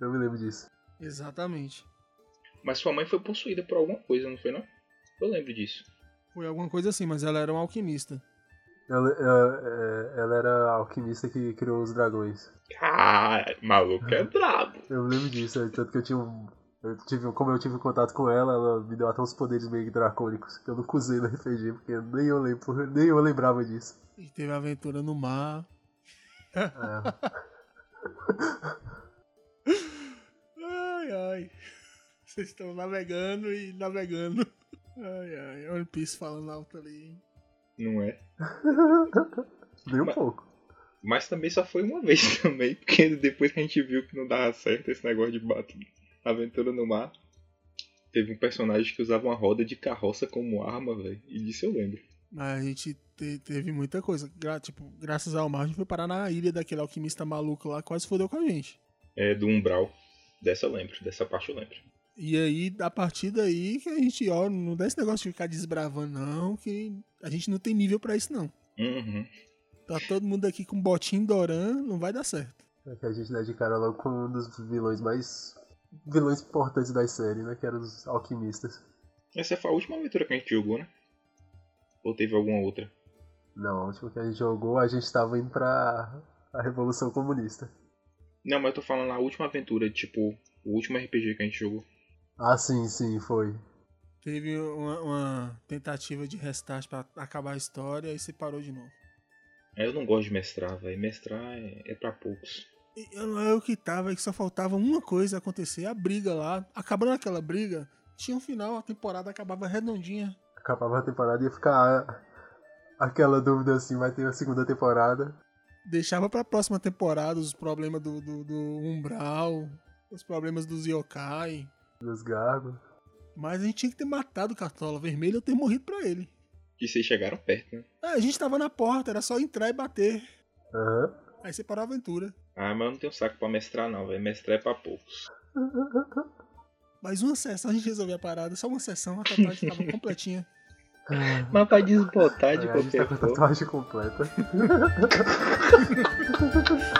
Eu me lembro disso. Exatamente. Mas sua mãe foi possuída por alguma coisa, não foi não? Eu lembro disso. Foi alguma coisa assim, mas ela era um alquimista. Ela, ela, é, ela era a alquimista que criou os dragões. Caralho, maluco é brabo. Eu me lembro disso, é, tanto que eu tinha um. Eu tive, como eu tive contato com ela, ela me deu até uns poderes meio dracônicos que eu não usei no RPG, porque nem eu, lembro, nem eu lembrava disso. E teve aventura no mar. É. Ai, ai. Vocês estão navegando e navegando. Ai, ai. One Piece falando alto ali. hein? Não é? Nem um Mas- pouco. Mas também só foi uma vez também, porque depois que a gente viu que não dava certo esse negócio de bato, aventura no mar, teve um personagem que usava uma roda de carroça como arma, velho. E disso eu lembro. Mas a gente te- teve muita coisa. Gra- tipo, graças ao mar, a gente foi parar na ilha daquele alquimista maluco lá, quase fodeu com a gente. É do Umbral. Dessa eu lembro, dessa parte eu lembro. E aí, a partir daí, que a gente, ó, não dá esse negócio de ficar desbravando, não, que a gente não tem nível pra isso, não. Uhum. Tá todo mundo aqui com botinho Doran, não vai dar certo. É que a gente dá de cara logo com um dos vilões mais. vilões importantes da série, né? Que eram os alquimistas. Essa foi a última aventura que a gente jogou, né? Ou teve alguma outra? Não, a última que a gente jogou, a gente tava indo pra. a Revolução Comunista. Não, mas eu tô falando a última aventura, tipo, o último RPG que a gente jogou. Ah, sim, sim, foi. Teve uma, uma tentativa de restart pra acabar a história e você parou de novo. É, Eu não gosto de mestrar, velho. Mestrar é, é pra poucos. Eu não é que tava, é que só faltava uma coisa acontecer, a briga lá. Acabando aquela briga, tinha um final, a temporada acabava redondinha. Acabava a temporada e ia ficar aquela dúvida assim, vai ter a segunda temporada. Deixava pra próxima temporada os problemas do, do, do Umbral, os problemas dos Yokai. Dos gargos. Mas a gente tinha que ter matado o Cartola Vermelho ou ter morrido pra ele. Que vocês chegaram perto, né? Ah, a gente tava na porta, era só entrar e bater. Aham. Aí você parou a aventura. Ah, mas eu não tenho saco pra mestrar, não, velho. Mestrar é pra poucos. Mas uma sessão a gente resolveu a parada, só uma sessão, a tatuagem tava completinha. Mas pra desbotar É, a gente tá com a tatuagem completa.